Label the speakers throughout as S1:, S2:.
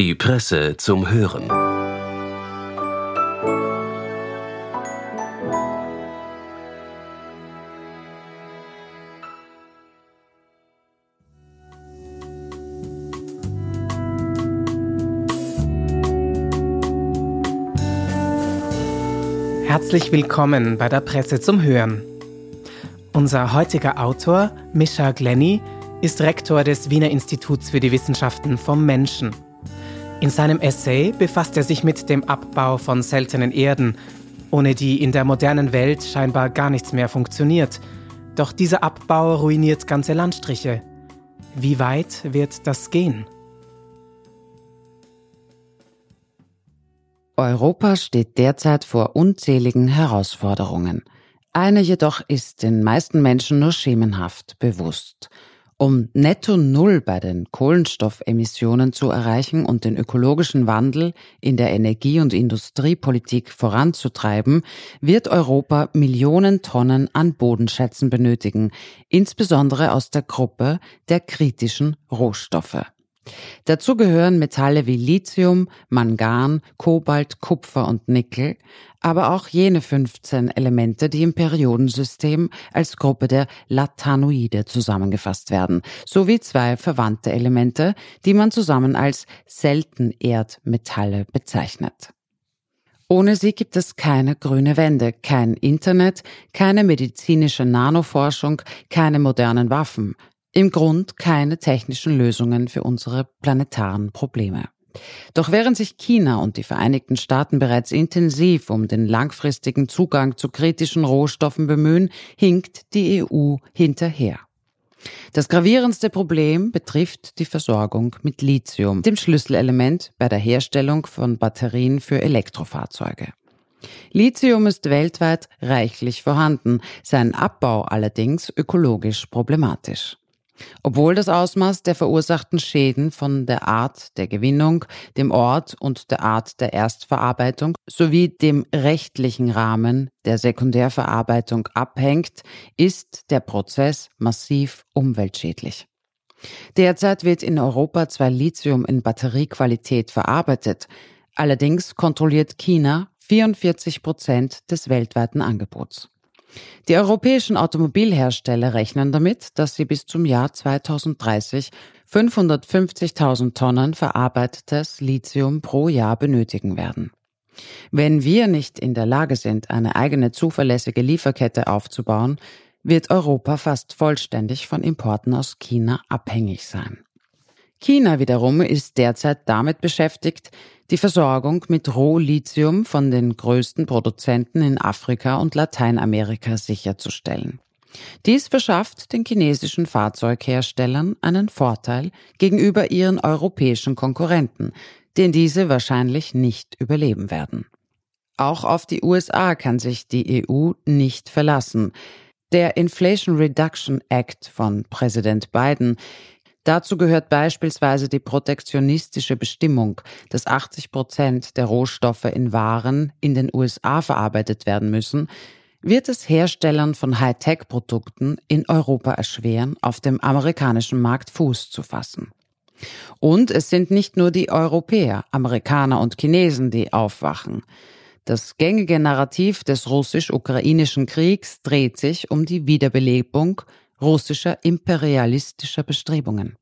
S1: Die Presse zum Hören.
S2: Herzlich willkommen bei der Presse zum Hören. Unser heutiger Autor, Mischa Glenny, ist Rektor des Wiener Instituts für die Wissenschaften vom Menschen. In seinem Essay befasst er sich mit dem Abbau von seltenen Erden, ohne die in der modernen Welt scheinbar gar nichts mehr funktioniert. Doch dieser Abbau ruiniert ganze Landstriche. Wie weit wird das gehen?
S3: Europa steht derzeit vor unzähligen Herausforderungen. Eine jedoch ist den meisten Menschen nur schemenhaft bewusst. Um netto Null bei den Kohlenstoffemissionen zu erreichen und den ökologischen Wandel in der Energie- und Industriepolitik voranzutreiben, wird Europa Millionen Tonnen an Bodenschätzen benötigen, insbesondere aus der Gruppe der kritischen Rohstoffe. Dazu gehören Metalle wie Lithium, Mangan, Kobalt, Kupfer und Nickel, aber auch jene 15 Elemente, die im Periodensystem als Gruppe der Latanoide zusammengefasst werden, sowie zwei verwandte Elemente, die man zusammen als Seltenerdmetalle bezeichnet. Ohne sie gibt es keine grüne Wende, kein Internet, keine medizinische Nanoforschung, keine modernen Waffen, im Grund keine technischen Lösungen für unsere planetaren Probleme. Doch während sich China und die Vereinigten Staaten bereits intensiv um den langfristigen Zugang zu kritischen Rohstoffen bemühen, hinkt die EU hinterher. Das gravierendste Problem betrifft die Versorgung mit Lithium, dem Schlüsselelement bei der Herstellung von Batterien für Elektrofahrzeuge. Lithium ist weltweit reichlich vorhanden, sein Abbau allerdings ökologisch problematisch. Obwohl das Ausmaß der verursachten Schäden von der Art der Gewinnung, dem Ort und der Art der Erstverarbeitung sowie dem rechtlichen Rahmen der Sekundärverarbeitung abhängt, ist der Prozess massiv umweltschädlich. Derzeit wird in Europa zwar Lithium in Batteriequalität verarbeitet, allerdings kontrolliert China 44 Prozent des weltweiten Angebots. Die europäischen Automobilhersteller rechnen damit, dass sie bis zum Jahr 2030 550.000 Tonnen verarbeitetes Lithium pro Jahr benötigen werden. Wenn wir nicht in der Lage sind, eine eigene zuverlässige Lieferkette aufzubauen, wird Europa fast vollständig von Importen aus China abhängig sein. China wiederum ist derzeit damit beschäftigt, die Versorgung mit Rohlithium von den größten Produzenten in Afrika und Lateinamerika sicherzustellen. Dies verschafft den chinesischen Fahrzeugherstellern einen Vorteil gegenüber ihren europäischen Konkurrenten, den diese wahrscheinlich nicht überleben werden. Auch auf die USA kann sich die EU nicht verlassen. Der Inflation Reduction Act von Präsident Biden Dazu gehört beispielsweise die protektionistische Bestimmung, dass 80 Prozent der Rohstoffe in Waren in den USA verarbeitet werden müssen, wird es Herstellern von Hightech-Produkten in Europa erschweren, auf dem amerikanischen Markt Fuß zu fassen. Und es sind nicht nur die Europäer, Amerikaner und Chinesen, die aufwachen. Das gängige Narrativ des russisch-ukrainischen Kriegs dreht sich um die Wiederbelebung russischer imperialistischer Bestrebungen.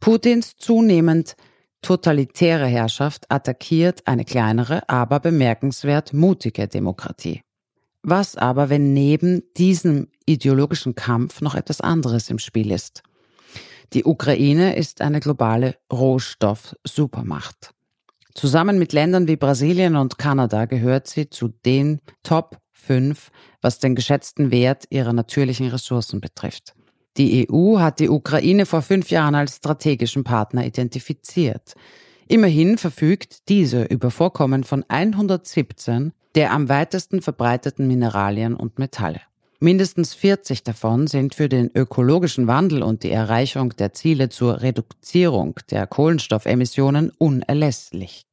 S3: Putins zunehmend totalitäre Herrschaft attackiert eine kleinere, aber bemerkenswert mutige Demokratie. Was aber, wenn neben diesem ideologischen Kampf noch etwas anderes im Spiel ist? Die Ukraine ist eine globale Rohstoff-Supermacht. Zusammen mit Ländern wie Brasilien und Kanada gehört sie zu den Top 5, was den geschätzten Wert ihrer natürlichen Ressourcen betrifft. Die EU hat die Ukraine vor fünf Jahren als strategischen Partner identifiziert. Immerhin verfügt diese über Vorkommen von 117 der am weitesten verbreiteten Mineralien und Metalle. Mindestens 40 davon sind für den ökologischen Wandel und die Erreichung der Ziele zur Reduzierung der Kohlenstoffemissionen unerlässlich.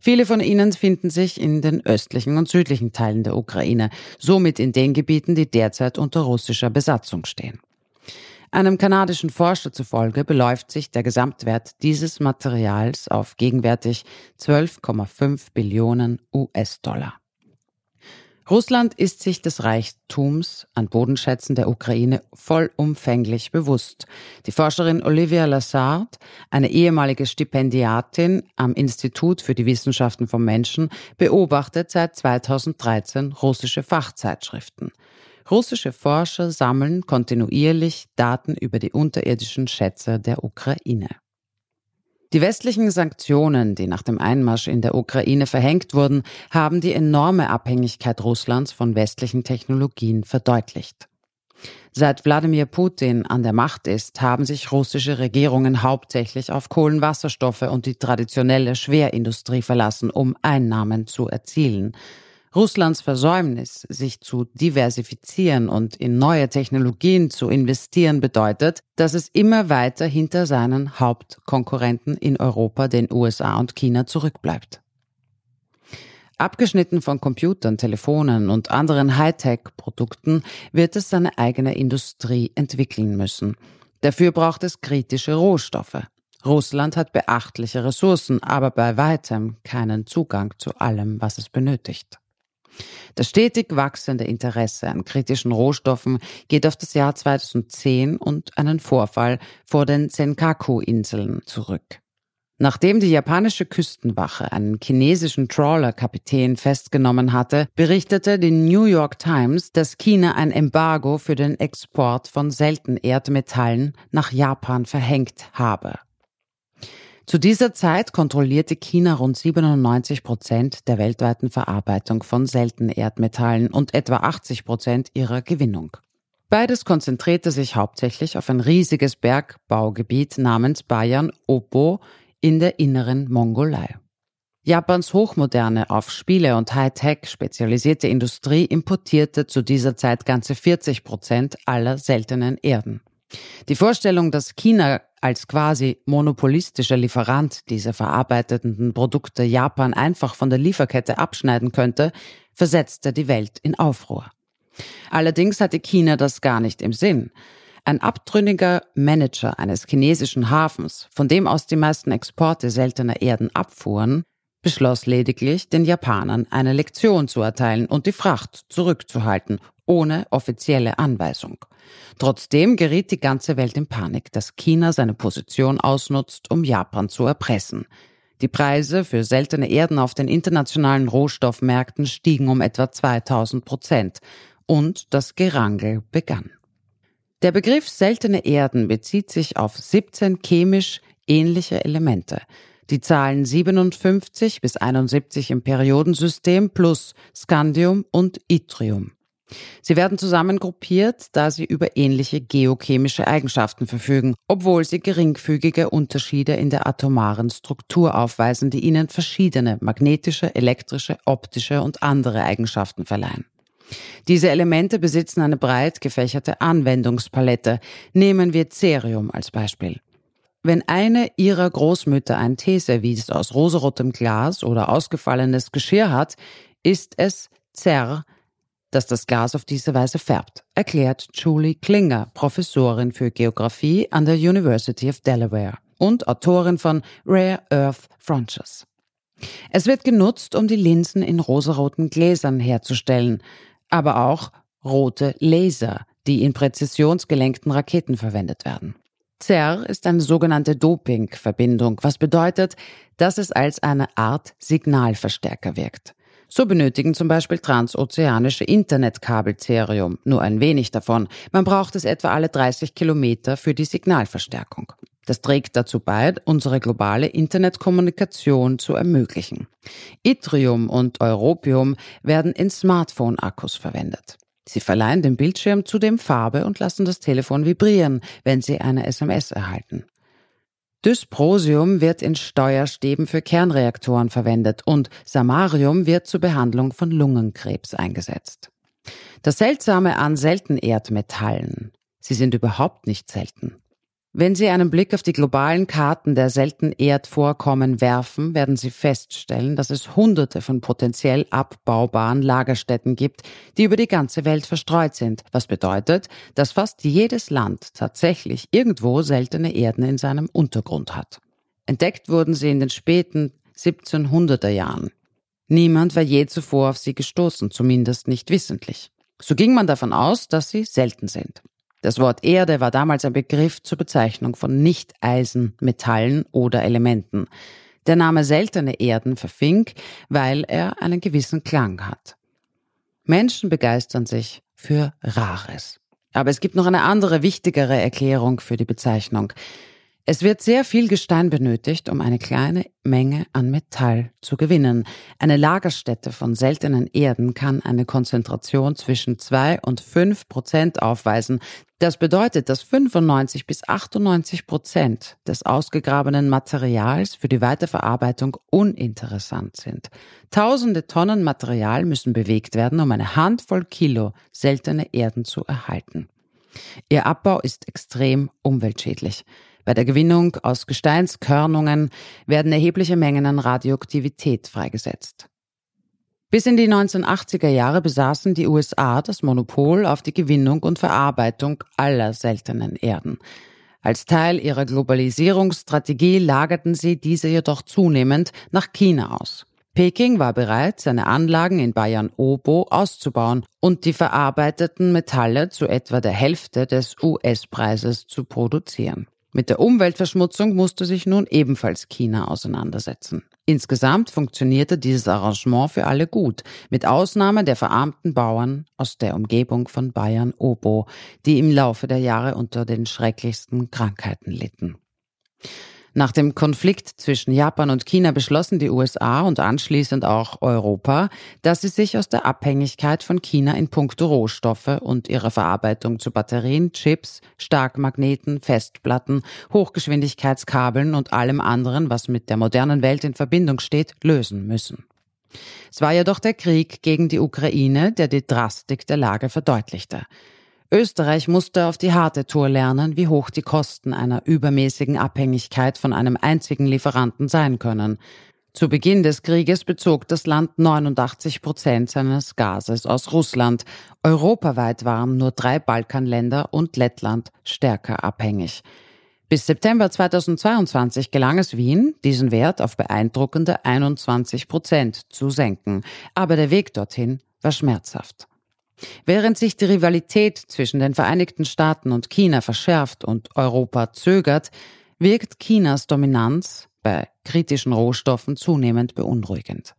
S3: Viele von ihnen finden sich in den östlichen und südlichen Teilen der Ukraine, somit in den Gebieten, die derzeit unter russischer Besatzung stehen. Einem kanadischen Forscher zufolge beläuft sich der Gesamtwert dieses Materials auf gegenwärtig 12,5 Billionen US-Dollar. Russland ist sich des Reichtums an Bodenschätzen der Ukraine vollumfänglich bewusst. Die Forscherin Olivia Lassard, eine ehemalige Stipendiatin am Institut für die Wissenschaften vom Menschen, beobachtet seit 2013 russische Fachzeitschriften. Russische Forscher sammeln kontinuierlich Daten über die unterirdischen Schätze der Ukraine. Die westlichen Sanktionen, die nach dem Einmarsch in der Ukraine verhängt wurden, haben die enorme Abhängigkeit Russlands von westlichen Technologien verdeutlicht. Seit Wladimir Putin an der Macht ist, haben sich russische Regierungen hauptsächlich auf Kohlenwasserstoffe und die traditionelle Schwerindustrie verlassen, um Einnahmen zu erzielen. Russlands Versäumnis, sich zu diversifizieren und in neue Technologien zu investieren, bedeutet, dass es immer weiter hinter seinen Hauptkonkurrenten in Europa, den USA und China zurückbleibt. Abgeschnitten von Computern, Telefonen und anderen Hightech-Produkten wird es seine eigene Industrie entwickeln müssen. Dafür braucht es kritische Rohstoffe. Russland hat beachtliche Ressourcen, aber bei weitem keinen Zugang zu allem, was es benötigt. Das stetig wachsende Interesse an kritischen Rohstoffen geht auf das Jahr 2010 und einen Vorfall vor den Senkaku-Inseln zurück. Nachdem die japanische Küstenwache einen chinesischen Trawler-Kapitän festgenommen hatte, berichtete die New York Times, dass China ein Embargo für den Export von Seltenerdmetallen nach Japan verhängt habe. Zu dieser Zeit kontrollierte China rund 97 Prozent der weltweiten Verarbeitung von Seltenerdmetallen und etwa 80 Prozent ihrer Gewinnung. Beides konzentrierte sich hauptsächlich auf ein riesiges Bergbaugebiet namens Bayan Opo in der inneren Mongolei. Japans hochmoderne, auf Spiele und Hightech spezialisierte Industrie importierte zu dieser Zeit ganze 40 Prozent aller seltenen Erden. Die Vorstellung, dass China als quasi monopolistischer Lieferant dieser verarbeiteten Produkte Japan einfach von der Lieferkette abschneiden könnte, versetzte die Welt in Aufruhr. Allerdings hatte China das gar nicht im Sinn. Ein abtrünniger Manager eines chinesischen Hafens, von dem aus die meisten Exporte seltener Erden abfuhren, beschloss lediglich, den Japanern eine Lektion zu erteilen und die Fracht zurückzuhalten, ohne offizielle Anweisung. Trotzdem geriet die ganze Welt in Panik, dass China seine Position ausnutzt, um Japan zu erpressen. Die Preise für seltene Erden auf den internationalen Rohstoffmärkten stiegen um etwa 2000 Prozent und das Gerangel begann. Der Begriff seltene Erden bezieht sich auf 17 chemisch ähnliche Elemente. Die Zahlen 57 bis 71 im Periodensystem plus Scandium und Yttrium. Sie werden zusammengruppiert, da sie über ähnliche geochemische Eigenschaften verfügen, obwohl sie geringfügige Unterschiede in der atomaren Struktur aufweisen, die ihnen verschiedene magnetische, elektrische, optische und andere Eigenschaften verleihen. Diese Elemente besitzen eine breit gefächerte Anwendungspalette. Nehmen wir Cerium als Beispiel. Wenn eine ihrer Großmütter ein Teeservice aus rosarotem Glas oder ausgefallenes Geschirr hat, ist es Zer, dass das Gas auf diese Weise färbt, erklärt Julie Klinger, Professorin für Geographie an der University of Delaware und Autorin von Rare Earth Frontiers. Es wird genutzt, um die Linsen in rosaroten Gläsern herzustellen, aber auch rote Laser, die in präzisionsgelenkten Raketen verwendet werden. CER ist eine sogenannte Doping-Verbindung, was bedeutet, dass es als eine Art Signalverstärker wirkt. So benötigen zum Beispiel transozeanische Internetkabel Cerium, nur ein wenig davon. Man braucht es etwa alle 30 Kilometer für die Signalverstärkung. Das trägt dazu bei, unsere globale Internetkommunikation zu ermöglichen. Yttrium und Europium werden in Smartphone-Akkus verwendet. Sie verleihen dem Bildschirm zudem Farbe und lassen das Telefon vibrieren, wenn Sie eine SMS erhalten. Dysprosium wird in Steuerstäben für Kernreaktoren verwendet und Samarium wird zur Behandlung von Lungenkrebs eingesetzt. Das Seltsame an Seltenerdmetallen, sie sind überhaupt nicht selten. Wenn Sie einen Blick auf die globalen Karten der seltenen Erdvorkommen werfen, werden Sie feststellen, dass es hunderte von potenziell abbaubaren Lagerstätten gibt, die über die ganze Welt verstreut sind, was bedeutet, dass fast jedes Land tatsächlich irgendwo seltene Erden in seinem Untergrund hat. Entdeckt wurden sie in den späten 1700er Jahren. Niemand war je zuvor auf sie gestoßen, zumindest nicht wissentlich. So ging man davon aus, dass sie selten sind. Das Wort Erde war damals ein Begriff zur Bezeichnung von Nicht-Eisen, Metallen oder Elementen. Der Name seltene Erden verfing, weil er einen gewissen Klang hat. Menschen begeistern sich für Rares. Aber es gibt noch eine andere, wichtigere Erklärung für die Bezeichnung. Es wird sehr viel Gestein benötigt, um eine kleine Menge an Metall zu gewinnen. Eine Lagerstätte von seltenen Erden kann eine Konzentration zwischen zwei und fünf Prozent aufweisen. Das bedeutet, dass 95 bis 98 Prozent des ausgegrabenen Materials für die Weiterverarbeitung uninteressant sind. Tausende Tonnen Material müssen bewegt werden, um eine Handvoll Kilo seltene Erden zu erhalten. Ihr Abbau ist extrem umweltschädlich. Bei der Gewinnung aus Gesteinskörnungen werden erhebliche Mengen an Radioaktivität freigesetzt. Bis in die 1980er Jahre besaßen die USA das Monopol auf die Gewinnung und Verarbeitung aller seltenen Erden. Als Teil ihrer Globalisierungsstrategie lagerten sie diese jedoch zunehmend nach China aus. Peking war bereit, seine Anlagen in Bayern-Obo auszubauen und die verarbeiteten Metalle zu etwa der Hälfte des US-Preises zu produzieren. Mit der Umweltverschmutzung musste sich nun ebenfalls China auseinandersetzen. Insgesamt funktionierte dieses Arrangement für alle gut, mit Ausnahme der verarmten Bauern aus der Umgebung von Bayern-Obo, die im Laufe der Jahre unter den schrecklichsten Krankheiten litten. Nach dem Konflikt zwischen Japan und China beschlossen die USA und anschließend auch Europa, dass sie sich aus der Abhängigkeit von China in puncto Rohstoffe und ihrer Verarbeitung zu Batterien, Chips, Starkmagneten, Festplatten, Hochgeschwindigkeitskabeln und allem anderen, was mit der modernen Welt in Verbindung steht, lösen müssen. Es war jedoch der Krieg gegen die Ukraine, der die Drastik der Lage verdeutlichte. Österreich musste auf die harte Tour lernen, wie hoch die Kosten einer übermäßigen Abhängigkeit von einem einzigen Lieferanten sein können. Zu Beginn des Krieges bezog das Land 89 Prozent seines Gases aus Russland. Europaweit waren nur drei Balkanländer und Lettland stärker abhängig. Bis September 2022 gelang es Wien, diesen Wert auf beeindruckende 21 Prozent zu senken. Aber der Weg dorthin war schmerzhaft. Während sich die Rivalität zwischen den Vereinigten Staaten und China verschärft und Europa zögert, wirkt Chinas Dominanz bei kritischen Rohstoffen zunehmend beunruhigend.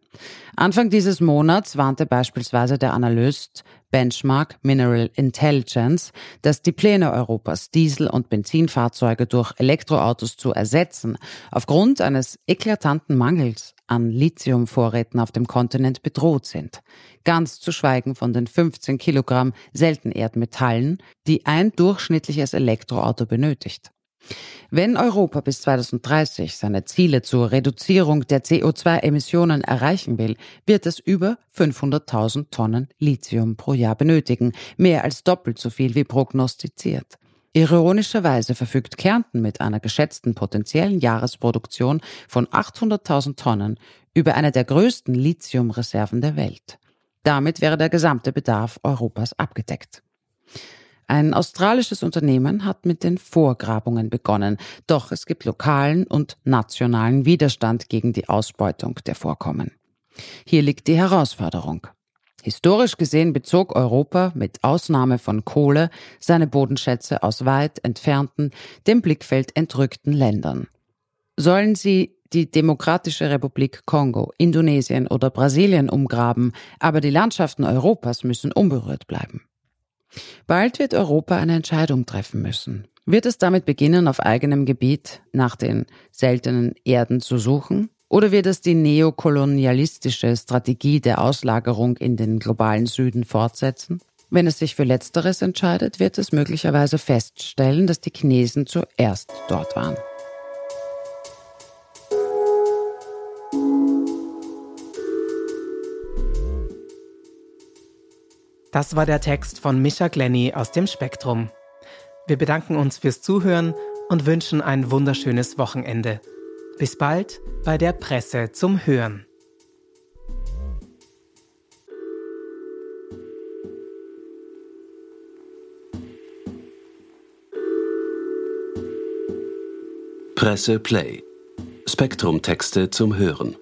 S3: Anfang dieses Monats warnte beispielsweise der Analyst Benchmark Mineral Intelligence, dass die Pläne Europas, Diesel- und Benzinfahrzeuge durch Elektroautos zu ersetzen, aufgrund eines eklatanten Mangels an Lithiumvorräten auf dem Kontinent bedroht sind. Ganz zu schweigen von den 15 Kilogramm Seltenerdmetallen, die ein durchschnittliches Elektroauto benötigt. Wenn Europa bis 2030 seine Ziele zur Reduzierung der CO2-Emissionen erreichen will, wird es über 500.000 Tonnen Lithium pro Jahr benötigen, mehr als doppelt so viel wie prognostiziert. Ironischerweise verfügt Kärnten mit einer geschätzten potenziellen Jahresproduktion von 800.000 Tonnen über eine der größten Lithiumreserven der Welt. Damit wäre der gesamte Bedarf Europas abgedeckt. Ein australisches Unternehmen hat mit den Vorgrabungen begonnen, doch es gibt lokalen und nationalen Widerstand gegen die Ausbeutung der Vorkommen. Hier liegt die Herausforderung. Historisch gesehen bezog Europa mit Ausnahme von Kohle seine Bodenschätze aus weit entfernten, dem Blickfeld entrückten Ländern. Sollen sie die Demokratische Republik Kongo, Indonesien oder Brasilien umgraben, aber die Landschaften Europas müssen unberührt bleiben. Bald wird Europa eine Entscheidung treffen müssen. Wird es damit beginnen, auf eigenem Gebiet nach den seltenen Erden zu suchen? Oder wird es die neokolonialistische Strategie der Auslagerung in den globalen Süden fortsetzen? Wenn es sich für Letzteres entscheidet, wird es möglicherweise feststellen, dass die Chinesen zuerst dort waren.
S2: Das war der Text von Mischa Glenny aus dem Spektrum. Wir bedanken uns fürs Zuhören und wünschen ein wunderschönes Wochenende. Bis bald bei der Presse zum Hören.
S1: Presse Play. Spektrum Texte zum Hören.